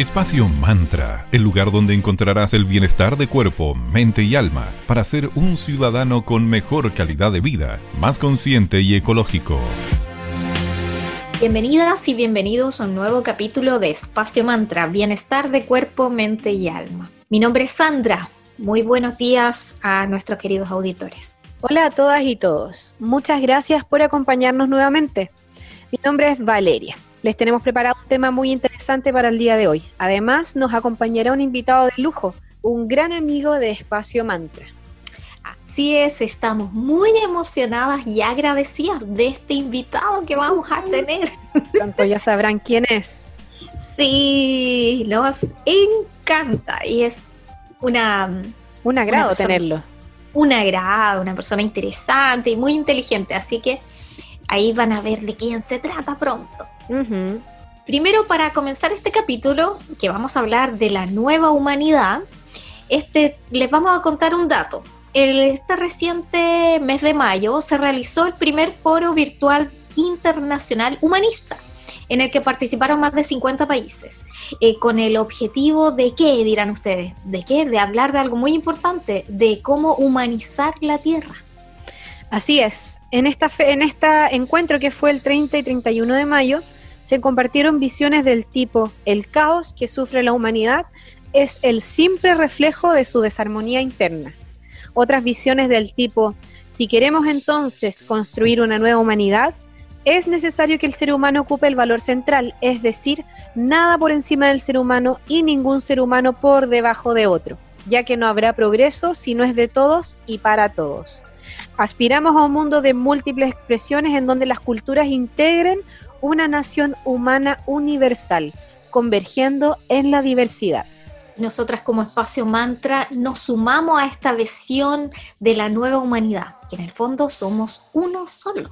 Espacio Mantra, el lugar donde encontrarás el bienestar de cuerpo, mente y alma para ser un ciudadano con mejor calidad de vida, más consciente y ecológico. Bienvenidas y bienvenidos a un nuevo capítulo de Espacio Mantra, bienestar de cuerpo, mente y alma. Mi nombre es Sandra. Muy buenos días a nuestros queridos auditores. Hola a todas y todos. Muchas gracias por acompañarnos nuevamente. Mi nombre es Valeria. Les tenemos preparado un tema muy interesante para el día de hoy. Además, nos acompañará un invitado de lujo, un gran amigo de Espacio Mantra. Así es, estamos muy emocionadas y agradecidas de este invitado que vamos a tener. Pronto ya sabrán quién es. Sí, nos encanta y es una... Un agrado tenerlo. Un agrado, una persona interesante y muy inteligente, así que ahí van a ver de quién se trata pronto. Primero, para comenzar este capítulo, que vamos a hablar de la nueva humanidad, este, les vamos a contar un dato. Este reciente mes de mayo se realizó el primer foro virtual internacional humanista, en el que participaron más de 50 países, eh, con el objetivo de qué, dirán ustedes, de qué, de hablar de algo muy importante, de cómo humanizar la Tierra. Así es, en este encuentro que fue el 30 y 31 de mayo, se compartieron visiones del tipo el caos que sufre la humanidad es el simple reflejo de su desarmonía interna. Otras visiones del tipo si queremos entonces construir una nueva humanidad, es necesario que el ser humano ocupe el valor central, es decir, nada por encima del ser humano y ningún ser humano por debajo de otro, ya que no habrá progreso si no es de todos y para todos. Aspiramos a un mundo de múltiples expresiones en donde las culturas integren una nación humana universal, convergiendo en la diversidad. Nosotras como espacio mantra nos sumamos a esta visión de la nueva humanidad, que en el fondo somos uno solo.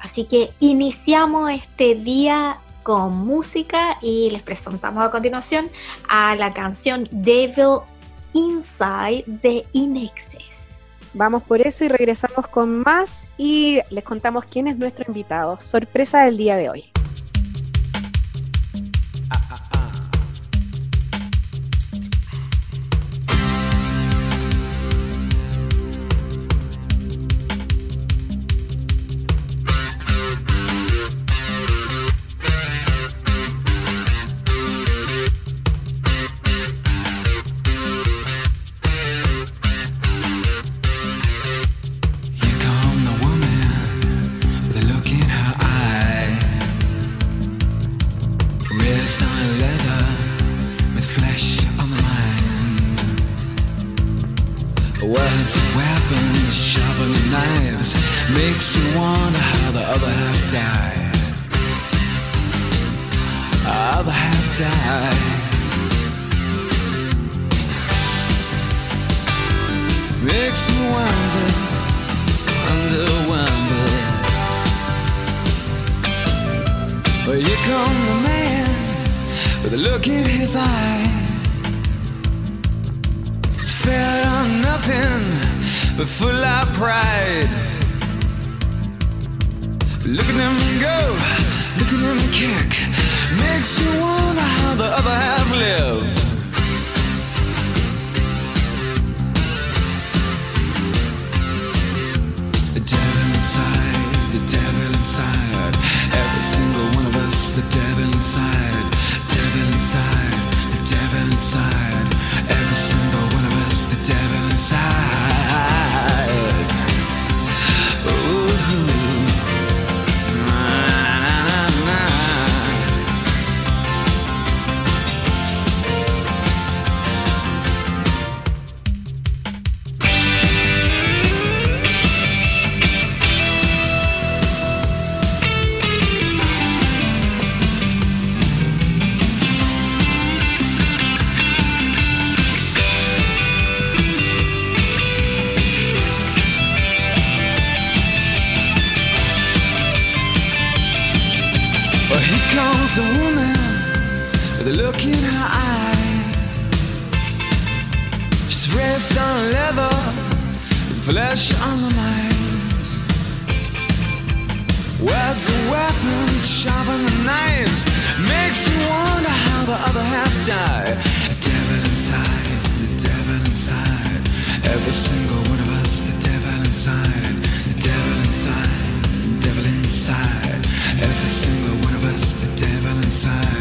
Así que iniciamos este día con música y les presentamos a continuación a la canción Devil Inside de Inexes. Vamos por eso y regresamos con más y les contamos quién es nuestro invitado. Sorpresa del día de hoy. makes me wonder, wonder, wonder. Well, here comes the man with a look in his eye. It's fed on nothing but full of pride. Look at him go, look at him kick. Makes you wonder how the other half lives. the devil inside, devil inside, the devil inside. Every single one of us, the devil inside. Words and weapons, sharpen the knives. Makes you wonder how the other half die. The devil inside, the devil inside. Every single one of us, the devil inside, the devil inside, the devil inside. Every single one of us, the devil inside,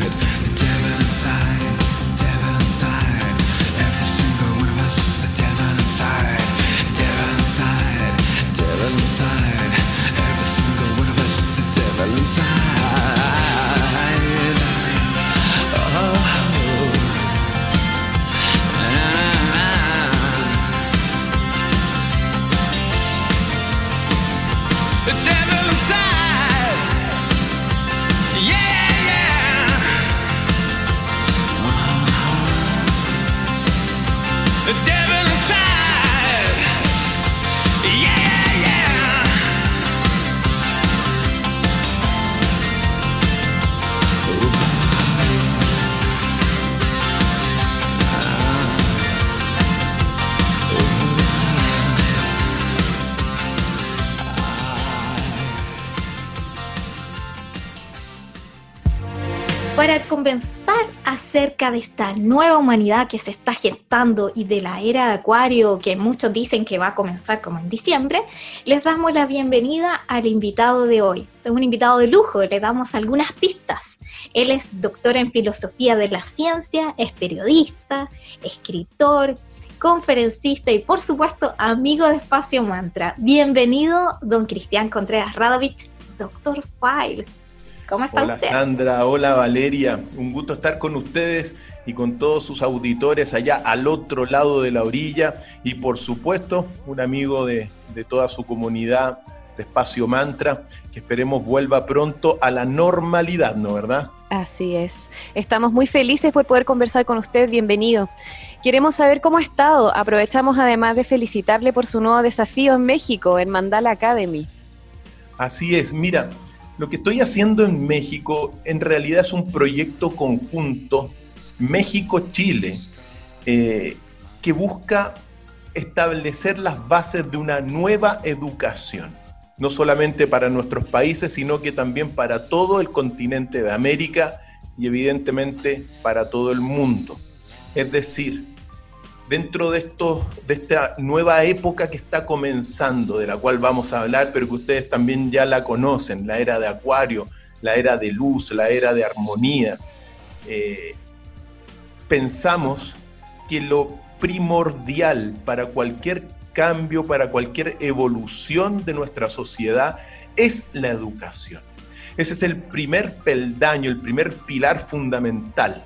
conversar acerca de esta nueva humanidad que se está gestando y de la era de Acuario que muchos dicen que va a comenzar como en diciembre, les damos la bienvenida al invitado de hoy. Es un invitado de lujo, le damos algunas pistas. Él es doctor en filosofía de la ciencia, es periodista, escritor, conferencista y por supuesto amigo de Espacio Mantra. Bienvenido, don Cristian Contreras Radovich, doctor File. ¿Cómo está hola usted? Sandra, hola Valeria, un gusto estar con ustedes y con todos sus auditores allá al otro lado de la orilla y por supuesto un amigo de, de toda su comunidad de Espacio Mantra que esperemos vuelva pronto a la normalidad, ¿no verdad? Así es. Estamos muy felices por poder conversar con usted. Bienvenido. Queremos saber cómo ha estado. Aprovechamos además de felicitarle por su nuevo desafío en México, en Mandala Academy. Así es, mira, lo que estoy haciendo en México en realidad es un proyecto conjunto México-Chile eh, que busca establecer las bases de una nueva educación, no solamente para nuestros países, sino que también para todo el continente de América y evidentemente para todo el mundo. Es decir, dentro de, esto, de esta nueva época que está comenzando, de la cual vamos a hablar, pero que ustedes también ya la conocen, la era de Acuario, la era de luz, la era de armonía, eh, pensamos que lo primordial para cualquier cambio, para cualquier evolución de nuestra sociedad es la educación. Ese es el primer peldaño, el primer pilar fundamental.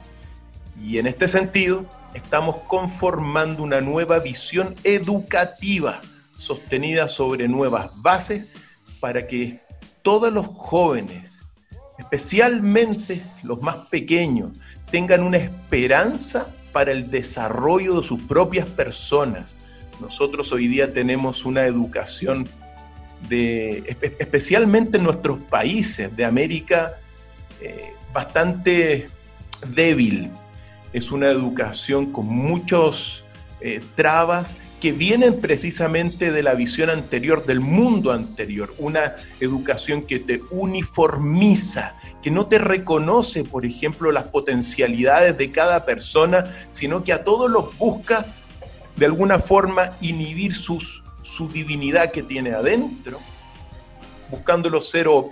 Y en este sentido, estamos conformando una nueva visión educativa sostenida sobre nuevas bases para que todos los jóvenes, especialmente los más pequeños, tengan una esperanza para el desarrollo de sus propias personas. Nosotros hoy día tenemos una educación de, especialmente en nuestros países de América, eh, bastante débil. Es una educación con muchos eh, trabas que vienen precisamente de la visión anterior, del mundo anterior, una educación que te uniformiza, que no te reconoce, por ejemplo, las potencialidades de cada persona, sino que a todos los busca de alguna forma inhibir sus, su divinidad que tiene adentro, buscándolos ser o,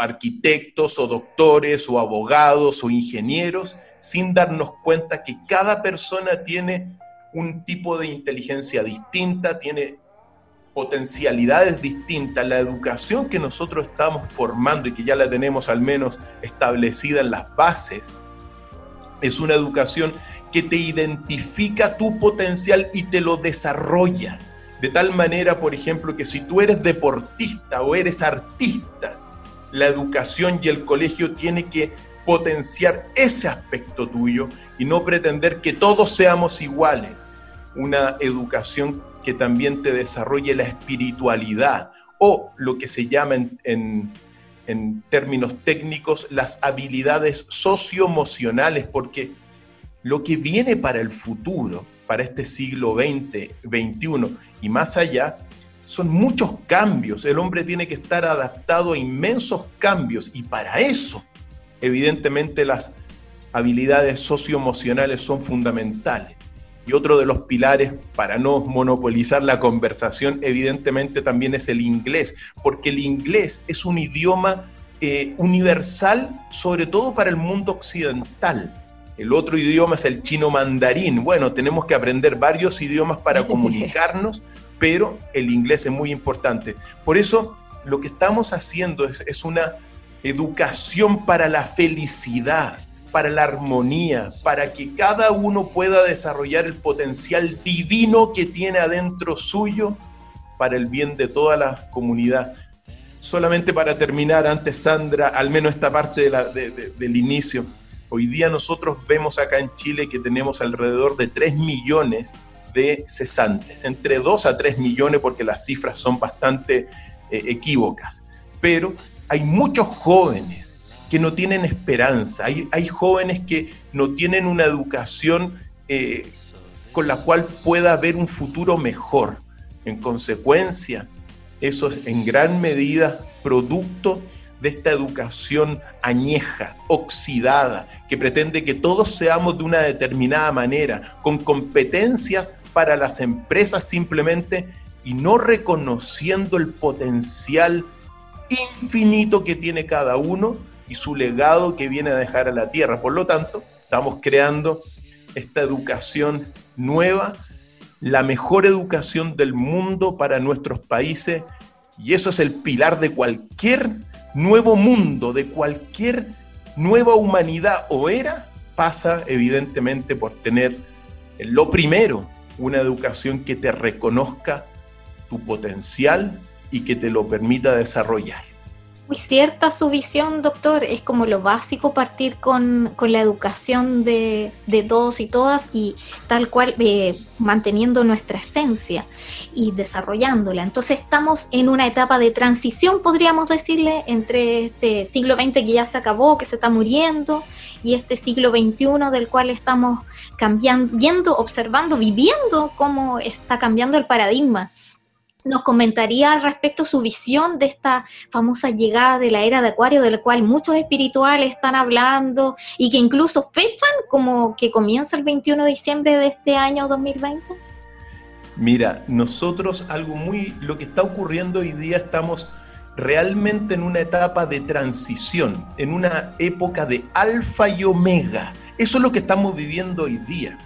arquitectos o doctores o abogados o ingenieros, sin darnos cuenta que cada persona tiene un tipo de inteligencia distinta, tiene potencialidades distintas. La educación que nosotros estamos formando y que ya la tenemos al menos establecida en las bases, es una educación que te identifica tu potencial y te lo desarrolla. De tal manera, por ejemplo, que si tú eres deportista o eres artista, la educación y el colegio tiene que potenciar ese aspecto tuyo y no pretender que todos seamos iguales. Una educación que también te desarrolle la espiritualidad o lo que se llama en, en, términos técnicos las habilidades socioemocionales, porque lo que viene para el futuro, para este siglo XX, XXI y más allá, son muchos cambios. El hombre tiene que estar adaptado a inmensos cambios y para eso, evidentemente, las habilidades socioemocionales son fundamentales. Y otro de los pilares, para no monopolizar la conversación, evidentemente también es el inglés, porque el inglés es un idioma eh, universal, sobre todo para el mundo occidental. El otro idioma es el chino mandarín. Bueno, tenemos que aprender varios idiomas para comunicarnos, pero el inglés es muy importante. Por eso, lo que estamos haciendo es, es una educación para la felicidad para la armonía, para que cada uno pueda desarrollar el potencial divino que tiene adentro suyo para el bien de toda la comunidad. Solamente para terminar, antes Sandra, al menos esta parte del inicio, hoy día nosotros vemos acá en Chile que tenemos alrededor de 3 millones de cesantes, entre 2 a 3 millones porque las cifras son bastante eh, equívocas, pero hay muchos jóvenes que no tienen esperanza, hay, jóvenes que no tienen una educación eh, con la cual pueda haber un futuro mejor. En consecuencia, eso es en gran medida producto de esta educación añeja, oxidada, que pretende que todos seamos de una determinada manera, con competencias para las empresas simplemente y no reconociendo el potencial infinito que tiene cada uno y su legado que viene a dejar a la tierra. Por lo tanto, estamos creando esta educación nueva, la mejor educación del mundo para nuestros países y eso es el pilar de cualquier nuevo mundo, de cualquier nueva humanidad o era, pasa evidentemente por tener lo primero, una educación que te reconozca tu potencial y que te lo permita desarrollar muy cierta su visión, doctor. Es como lo básico partir con, la educación de, todos y todas y tal cual eh, manteniendo nuestra esencia y desarrollándola. Entonces estamos en una etapa de transición, podríamos decirle, entre este siglo XX que ya se acabó, que se está muriendo, y este siglo XXI del cual estamos cambiando, viendo, observando, viviendo cómo está cambiando el paradigma nos comentaría al respecto su visión de esta famosa llegada de la era de Acuario, de la cual muchos espirituales están hablando y que incluso fechan como que comienza el 21 de diciembre de este año 2020? Mira, nosotros algo muy, lo que está ocurriendo hoy día estamos realmente en una etapa de transición, en una época de alfa y omega. Eso es lo que estamos viviendo hoy día.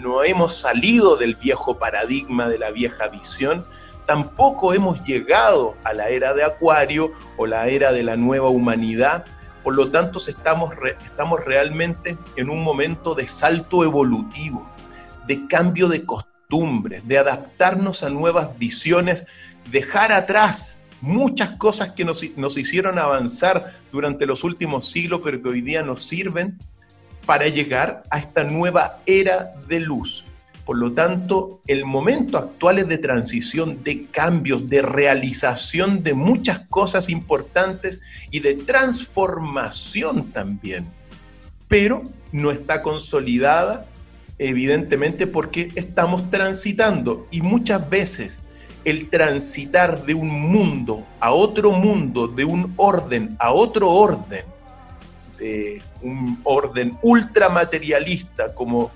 No hemos salido del viejo paradigma, de la vieja visión, tampoco hemos llegado a la era de Acuario o la era de la nueva humanidad. Por lo tanto, estamos, estamos realmente en un momento de salto evolutivo, de cambio de costumbres, de adaptarnos a nuevas visiones, dejar atrás muchas cosas que nos, nos hicieron avanzar durante los últimos siglos, pero que hoy día nos sirven para llegar a esta nueva era de luz. Por lo tanto, el momento actual es de transición, de cambios, de realización de muchas cosas importantes y de transformación también. Pero no está consolidada, evidentemente, porque estamos transitando y muchas veces el transitar de un mundo a otro mundo, de un orden a otro orden, de un orden ultramaterialista como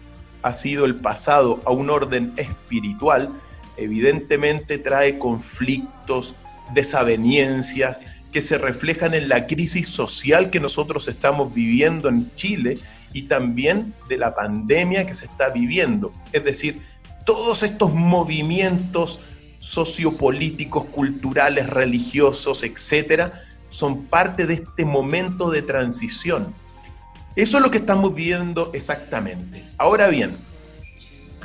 ha sido el pasado a un orden espiritual, evidentemente trae conflictos, desavenencias que se reflejan en la crisis social que nosotros estamos viviendo en Chile y también de la pandemia que se está viviendo. Es decir, todos estos movimientos sociopolíticos, culturales, religiosos, etcétera, son parte de este momento de transición eso es lo que estamos viendo exactamente. Ahora bien,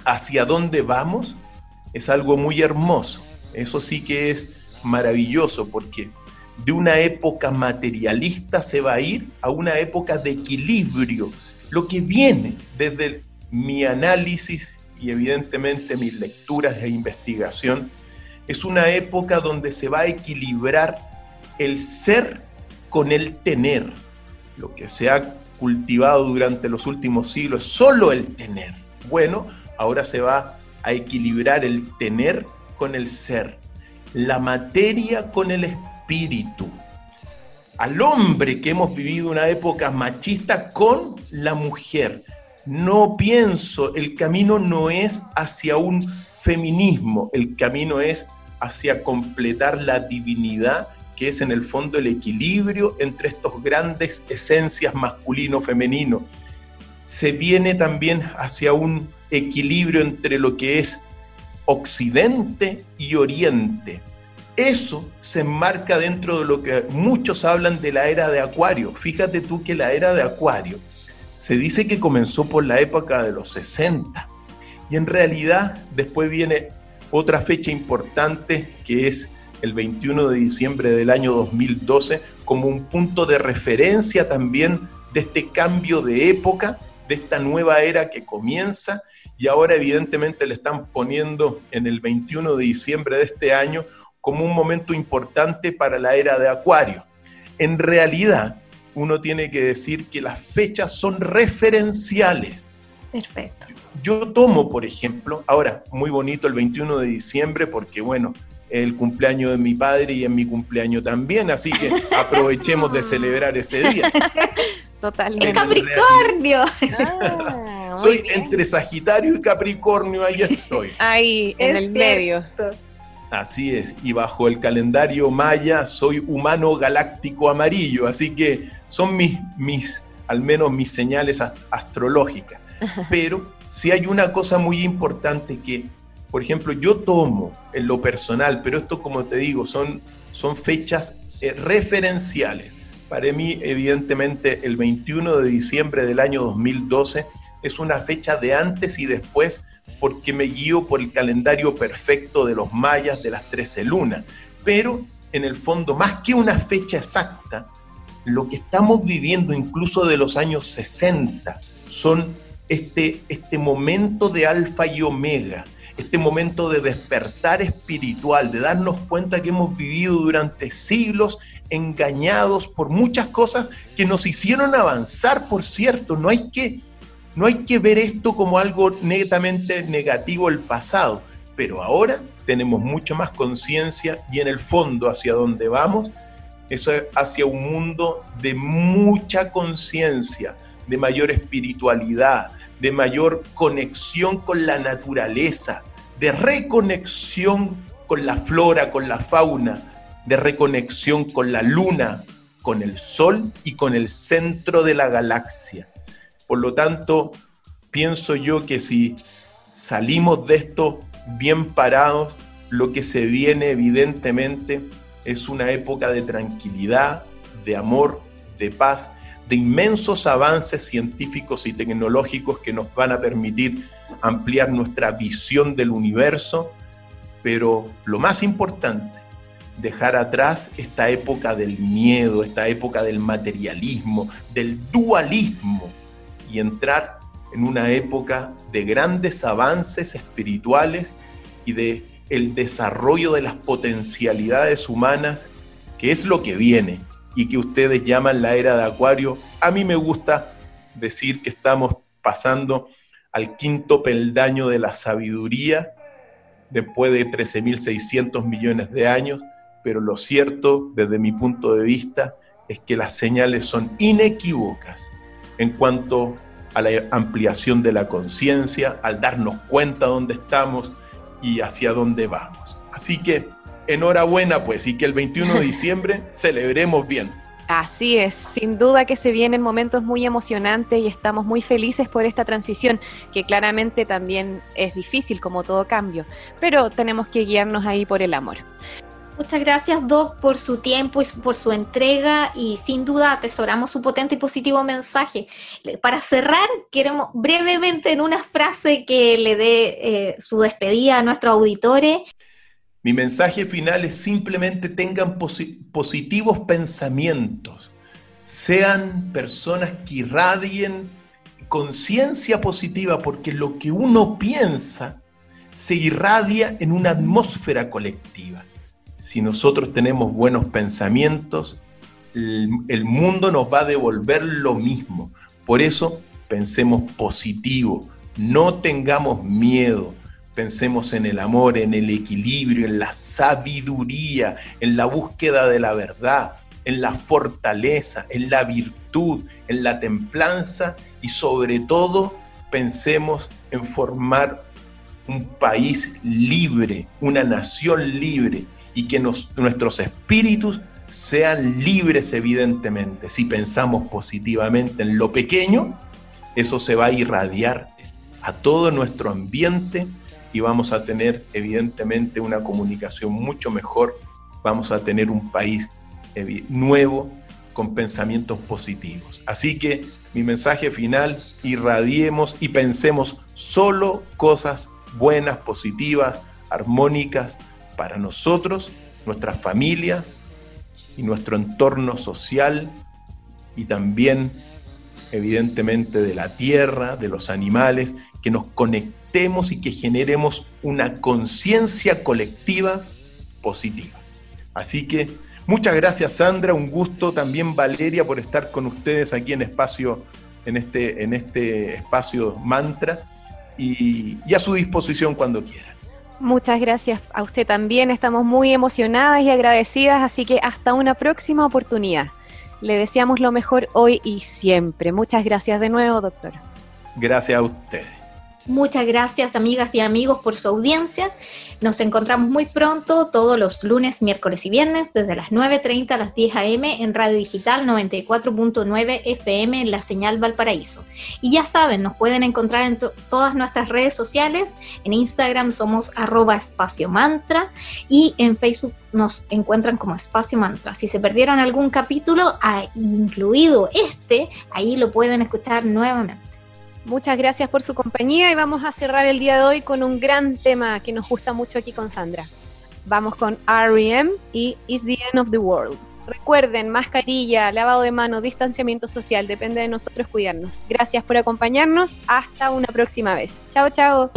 hacia dónde vamos es algo muy hermoso. Eso sí que es maravilloso porque de una época materialista se va a ir a una época de equilibrio. Lo que viene desde mi análisis y evidentemente mis lecturas e investigación es una época donde se va a equilibrar el ser con el tener. Lo que se cultivado durante los últimos siglos solo el tener. Bueno, ahora se va a equilibrar el tener con el ser, la materia con el espíritu. al hombre que hemos vivido una época machista con la mujer. No pienso, el camino no es hacia un feminismo, el camino es hacia completar la divinidad que es en el fondo el equilibrio entre estos grandes esencias masculino-femenino. Se viene también hacia un equilibrio entre lo que es Occidente y Oriente. Eso se enmarca dentro de lo que muchos hablan de la era de Acuario. Fíjate tú que la era de Acuario se dice que comenzó por la época de los 60 y en realidad después viene otra fecha importante que es el 21 de diciembre del año 2012 como un punto de referencia también de este cambio de época, de esta nueva era que comienza y ahora evidentemente le están poniendo en el 21 de diciembre de este año como un momento importante para la era de Acuario. En realidad, uno tiene que decir que las fechas son referenciales. Perfecto. Yo tomo, por ejemplo, ahora, muy bonito el 21 de diciembre porque, bueno, el cumpleaños de mi padre y en mi cumpleaños también, así que aprovechemos de celebrar ese día. Totalmente. El Capricornio. Ah, Soy bien. entre Sagitario y Capricornio, ahí estoy. Ahí, en Es el medio. cierto. Así es, y bajo el calendario maya soy humano galáctico amarillo, así que son mis, mis al menos mis señales ast- astrológicas. Pero sí hay una cosa muy importante que, por ejemplo, yo tomo en lo personal, pero esto como te digo, son, son fechas eh, referenciales. Para mí, evidentemente, el 21 de diciembre del año 2012 es una fecha de antes y después porque me guío por el calendario perfecto de los mayas de las 13 lunas. Pero en el fondo, más que una fecha exacta, lo que estamos viviendo incluso de los años 60 son este, este momento de alfa y omega, este momento de despertar espiritual, de darnos cuenta que hemos vivido durante siglos engañados por muchas cosas que nos hicieron avanzar, por cierto, no hay que no hay que ver esto como algo netamente negativo del pasado, pero ahora tenemos mucho más conciencia y en el fondo hacia donde vamos es hacia un mundo de mucha conciencia, de mayor espiritualidad, de mayor conexión con la naturaleza, de reconexión con la flora, con la fauna, de reconexión con la luna, con el sol y con el centro de la galaxia. Por lo tanto, pienso yo que si salimos de esto bien parados, lo que se viene evidentemente es una época de tranquilidad, de amor, de paz, de inmensos avances científicos y tecnológicos que nos van a permitir ampliar nuestra visión del universo, pero lo más importante, dejar atrás esta época del miedo, esta época del materialismo, del dualismo y entrar en una época de grandes avances espirituales y de el desarrollo de las potencialidades humanas, que es lo que viene y que ustedes llaman la era de Acuario. A mí me gusta decir que estamos pasando al quinto peldaño de la sabiduría después de 13.600 millones de años, pero lo cierto desde mi punto de vista es que las señales son inequívocas en cuanto a la ampliación de la conciencia, al darnos cuenta dónde estamos y hacia dónde vamos. Así que enhorabuena pues y que el 21 de diciembre celebremos bien. Así es, sin duda que se vienen momentos muy emocionantes y estamos muy felices por esta transición, que claramente también es difícil como todo cambio, pero tenemos que guiarnos ahí por el amor. Muchas gracias, Doc, por su tiempo y por su entrega y sin duda atesoramos su potente y positivo mensaje. Para cerrar, queremos brevemente en una frase que le dé eh, su despedida a nuestros auditores. Mi mensaje final es simplemente tengan posi- positivos pensamientos, sean personas que irradien conciencia positiva, porque lo que uno piensa se irradia en una atmósfera colectiva. Si nosotros tenemos buenos pensamientos, el, el mundo nos va a devolver lo mismo. Por eso pensemos positivo, no tengamos miedo, pensemos en el amor, en el equilibrio, en la sabiduría, en la búsqueda de la verdad. en la fortaleza, en la virtud, en la templanza y sobre todo pensemos en formar un país libre, una nación libre y que nuestros espíritus sean libres evidentemente. Si pensamos positivamente en lo pequeño, eso se va a irradiar a todo nuestro ambiente y vamos a tener evidentemente una comunicación mucho mejor, vamos a tener un país nuevo con pensamientos positivos. Así que mi mensaje final, irradiemos y pensemos solo cosas buenas, positivas, armónicas para nosotros, nuestras familias y nuestro entorno social y también evidentemente de la tierra, de los animales, que nos conectemos y que generemos una conciencia colectiva positiva. Así que muchas gracias Sandra, un gusto también Valeria por estar con ustedes aquí en espacio en este, en este espacio mantra y, y a su disposición cuando quieran. Muchas gracias a usted también, estamos muy emocionadas y agradecidas, así que hasta una próxima oportunidad. Le deseamos lo mejor hoy y siempre. Muchas gracias de nuevo, doctor. Gracias a ustedes. Muchas gracias amigas y amigos por su audiencia. Nos encontramos muy pronto todos los lunes, miércoles y viernes desde las 9.30 a las 10 a.m. en Radio Digital 94.9 FM en la señal Valparaíso. Y ya saben, nos pueden encontrar en todas nuestras redes sociales. En Instagram somos arroba espacio mantra y en Facebook nos encuentran como espacio mantra. Si se perdieron algún capítulo, ah, incluido este, ahí lo pueden escuchar nuevamente. Muchas gracias por su compañía y vamos a cerrar el día de hoy con un gran tema que nos gusta mucho aquí con Sandra. Vamos con REM y Is the End of the World. Recuerden, mascarilla, lavado de mano, distanciamiento social, depende de nosotros cuidarnos. Gracias por acompañarnos, hasta una próxima vez. Chao, chao.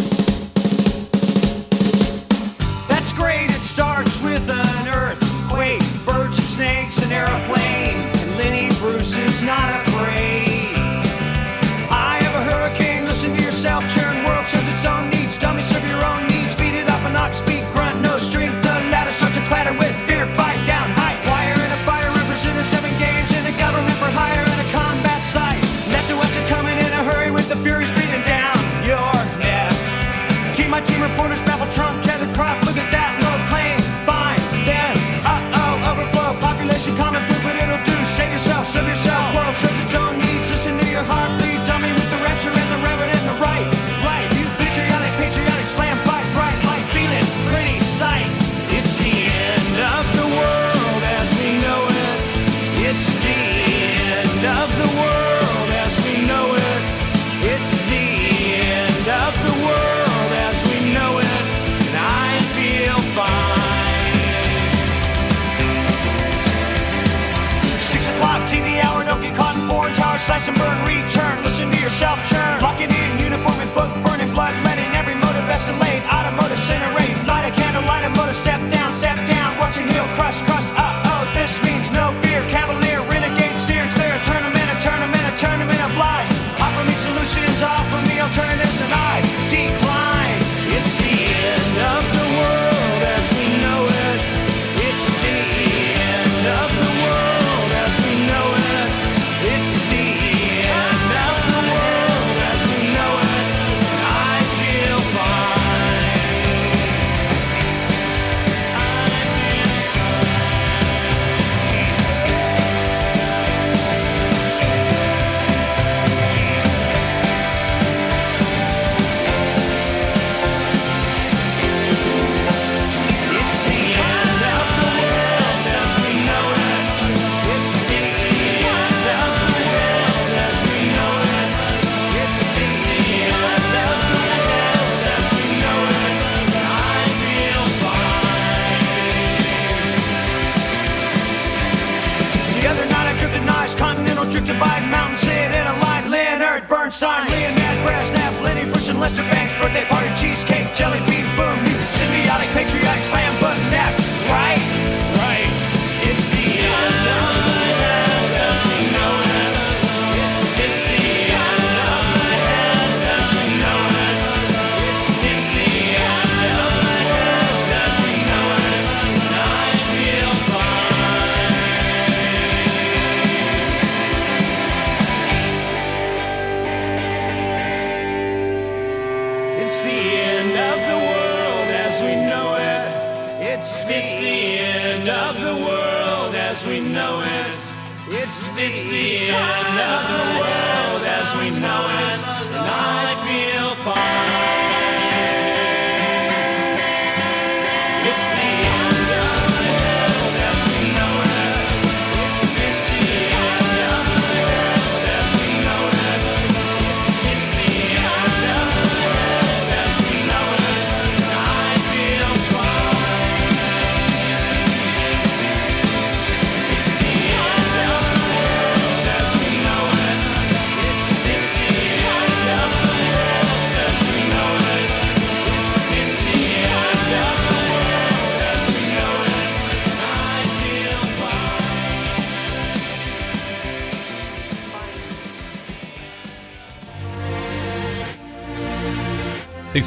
Slash and burn, return. Listen to yourself churn. Locking in uniform and book, burning blood, letting every motive escalate. Automotive